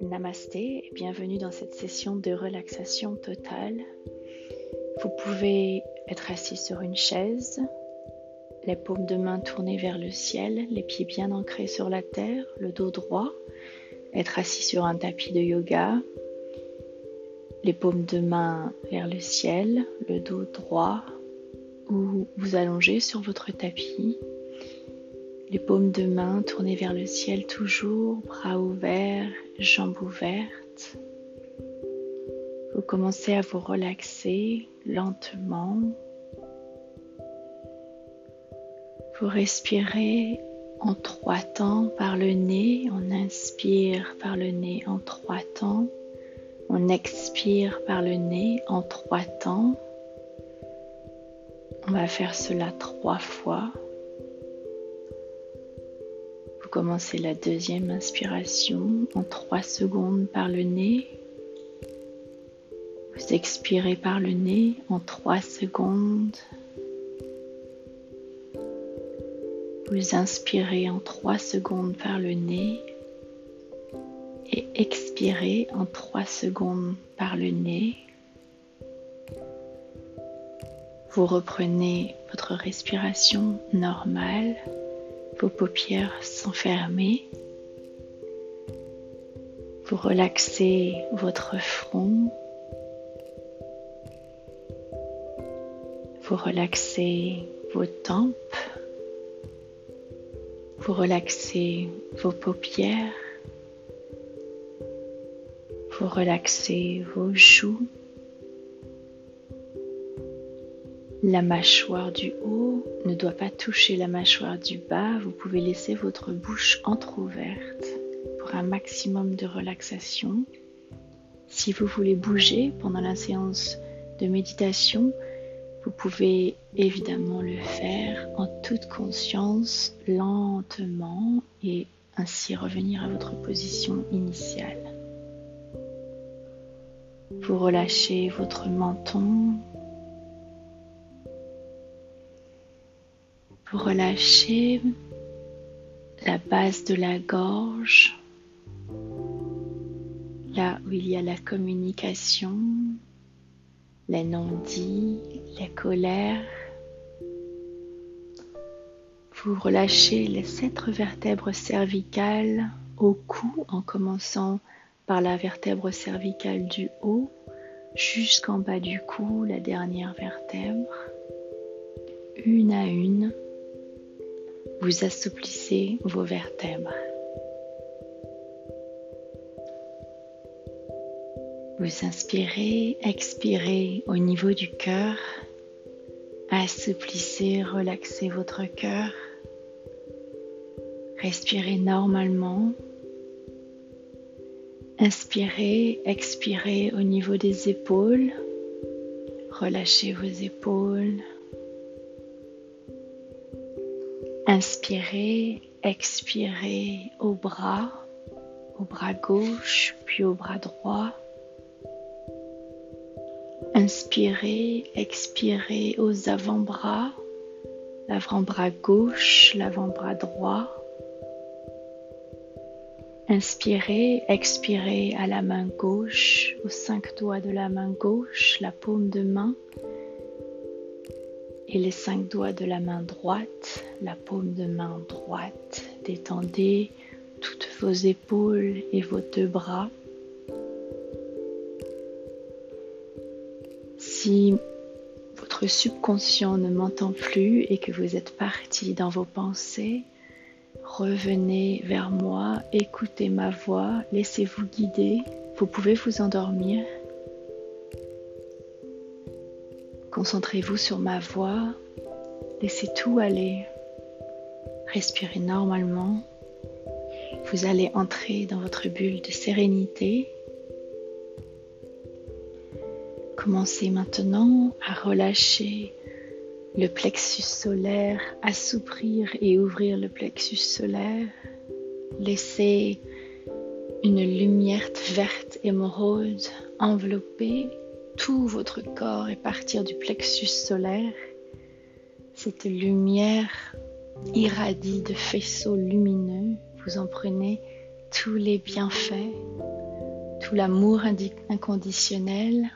Namasté et bienvenue dans cette session de relaxation totale. Vous pouvez être assis sur une chaise, les paumes de main tournées vers le ciel, les pieds bien ancrés sur la terre, le dos droit, être assis sur un tapis de yoga, les paumes de main vers le ciel, le dos droit ou vous allongez sur votre tapis, les paumes de main tournées vers le ciel toujours, bras ouverts, jambes ouvertes. Vous commencez à vous relaxer lentement. Vous respirez en trois temps par le nez. On inspire par le nez en trois temps. On expire par le nez en trois temps. On va faire cela trois fois. Vous commencez la deuxième inspiration en trois secondes par le nez. Vous expirez par le nez en trois secondes. Vous inspirez en trois secondes par le nez et expirez en trois secondes par le nez. Vous reprenez votre respiration normale, vos paupières sont fermées. Vous relaxez votre front. Vous relaxez vos tempes. Vous relaxez vos paupières. Vous relaxez vos joues. La mâchoire du haut ne doit pas toucher la mâchoire du bas. Vous pouvez laisser votre bouche entr'ouverte pour un maximum de relaxation. Si vous voulez bouger pendant la séance de méditation, vous pouvez évidemment le faire en toute conscience, lentement et ainsi revenir à votre position initiale. Vous relâchez votre menton. Vous relâchez la base de la gorge, là où il y a la communication les non-dits, les colères. Vous relâchez les sept vertèbres cervicales au cou en commençant par la vertèbre cervicale du haut jusqu'en bas du cou, la dernière vertèbre. Une à une, vous assouplissez vos vertèbres. Vous inspirez, expirez au niveau du cœur. Assouplissez, relaxez votre cœur. Respirez normalement. Inspirez, expirez au niveau des épaules. Relâchez vos épaules. Inspirez, expirez au bras, au bras gauche, puis au bras droit. Inspirez, expirez aux avant-bras, l'avant-bras gauche, l'avant-bras droit. Inspirez, expirez à la main gauche, aux cinq doigts de la main gauche, la paume de main et les cinq doigts de la main droite, la paume de main droite. Détendez toutes vos épaules et vos deux bras. Si votre subconscient ne m'entend plus et que vous êtes parti dans vos pensées, revenez vers moi, écoutez ma voix, laissez-vous guider. Vous pouvez vous endormir. Concentrez-vous sur ma voix, laissez tout aller. Respirez normalement. Vous allez entrer dans votre bulle de sérénité Commencez maintenant à relâcher le plexus solaire, assouplir et ouvrir le plexus solaire. Laissez une lumière verte émeraude envelopper tout votre corps et partir du plexus solaire Cette lumière irradie de faisceaux lumineux. Vous en prenez tous les bienfaits, tout l'amour inconditionnel.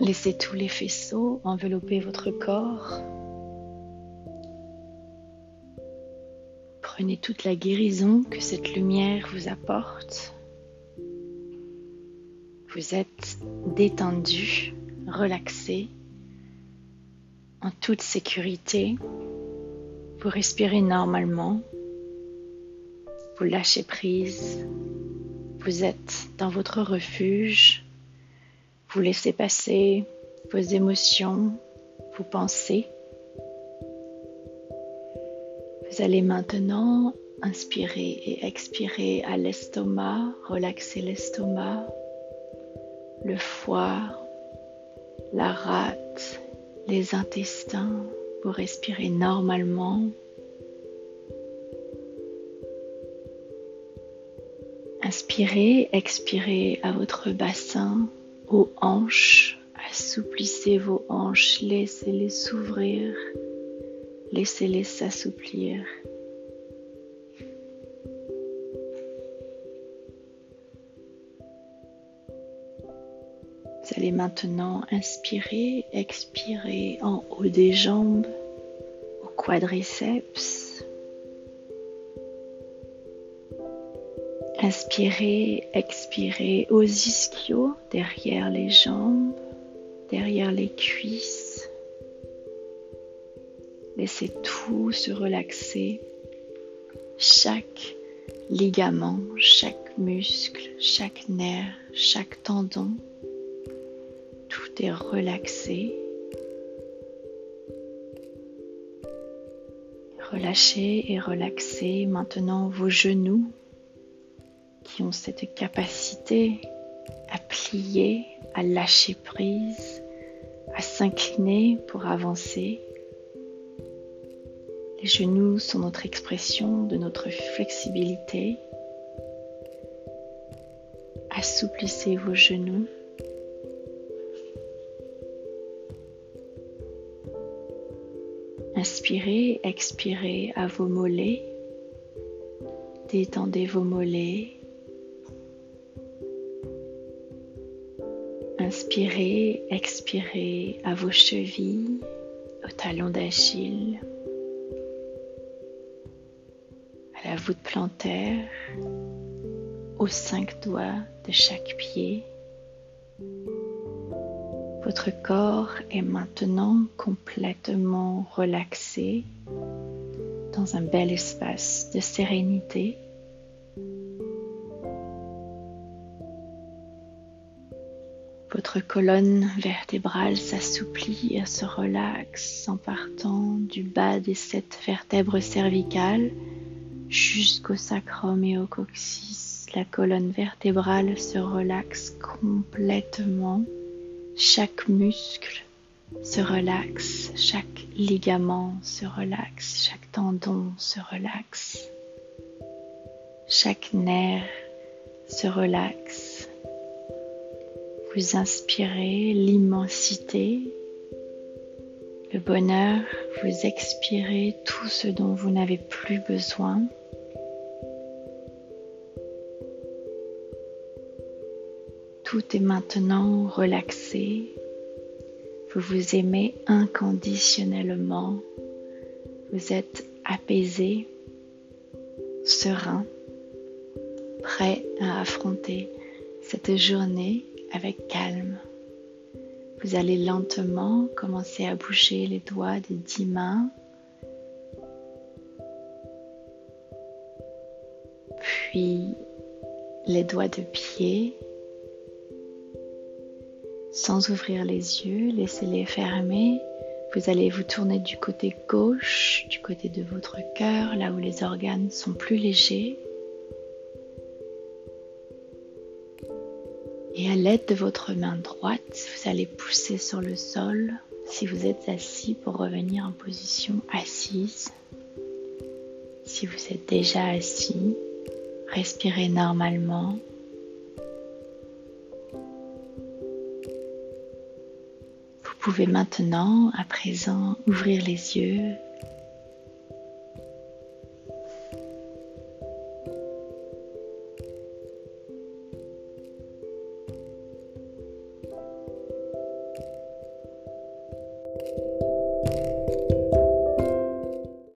Laissez tous les faisceaux envelopper votre corps. Prenez toute la guérison que cette lumière vous apporte. Vous êtes détendu, relaxé, en toute sécurité. Vous respirez normalement. Vous lâchez prise. Vous êtes dans votre refuge. Vous laissez passer vos émotions, vos pensées. Vous allez maintenant inspirer et expirer à l'estomac, relaxer l'estomac, le foie, la rate, les intestins. Vous respirez normalement. Inspirez, expirez à votre bassin, aux hanches. Assouplissez vos hanches, laissez-les s'ouvrir. Laissez-les s'assouplir. Vous allez maintenant inspirer, expirer en haut des jambes, au quadriceps. Inspirez, expirez aux ischios, derrière les jambes, derrière les cuisses. Laissez tout se relaxer. Chaque ligament, chaque muscle, chaque nerf, chaque tendon, est relaxé. Relâchez et relaxez maintenant vos genoux qui ont cette capacité à plier, à lâcher prise, à s'incliner pour avancer. Les genoux sont notre expression de notre flexibilité. Assouplissez vos genoux. Inspirez, expirez à vos mollets. Détendez vos mollets. Inspirez, expirez à vos chevilles, au talon d'Achille. la voûte plantaire, aux cinq doigts de chaque pied. Votre corps est maintenant complètement relaxé dans un bel espace de sérénité. Votre colonne vertébrale s'assouplit et se relaxe en partant du bas des sept vertèbres cervicales jusqu'au sacrum et au coccyx. La colonne vertébrale se relaxe complètement. Chaque muscle se relaxe, chaque ligament se relaxe, chaque tendon se relaxe, chaque nerf se relaxe. Vous inspirez l'immensité, le bonheur, vous expirez tout ce dont vous n'avez plus besoin. Tout est maintenant relaxé. Vous vous aimez inconditionnellement. Vous êtes apaisé, serein, prêt à affronter cette journée avec calme. Vous allez lentement commencer à bouger les doigts des dix mains. Puis les doigts de pied sans ouvrir les yeux, laissez-les fermer. Vous allez vous tourner du côté gauche, du côté de votre cœur, là où les organes sont plus légers. Et à l'aide de votre main droite, vous allez pousser sur le sol si vous êtes assis pour revenir en position assise. Si vous êtes déjà assis, respirez normalement pouvez maintenant, à présent, ouvrir les yeux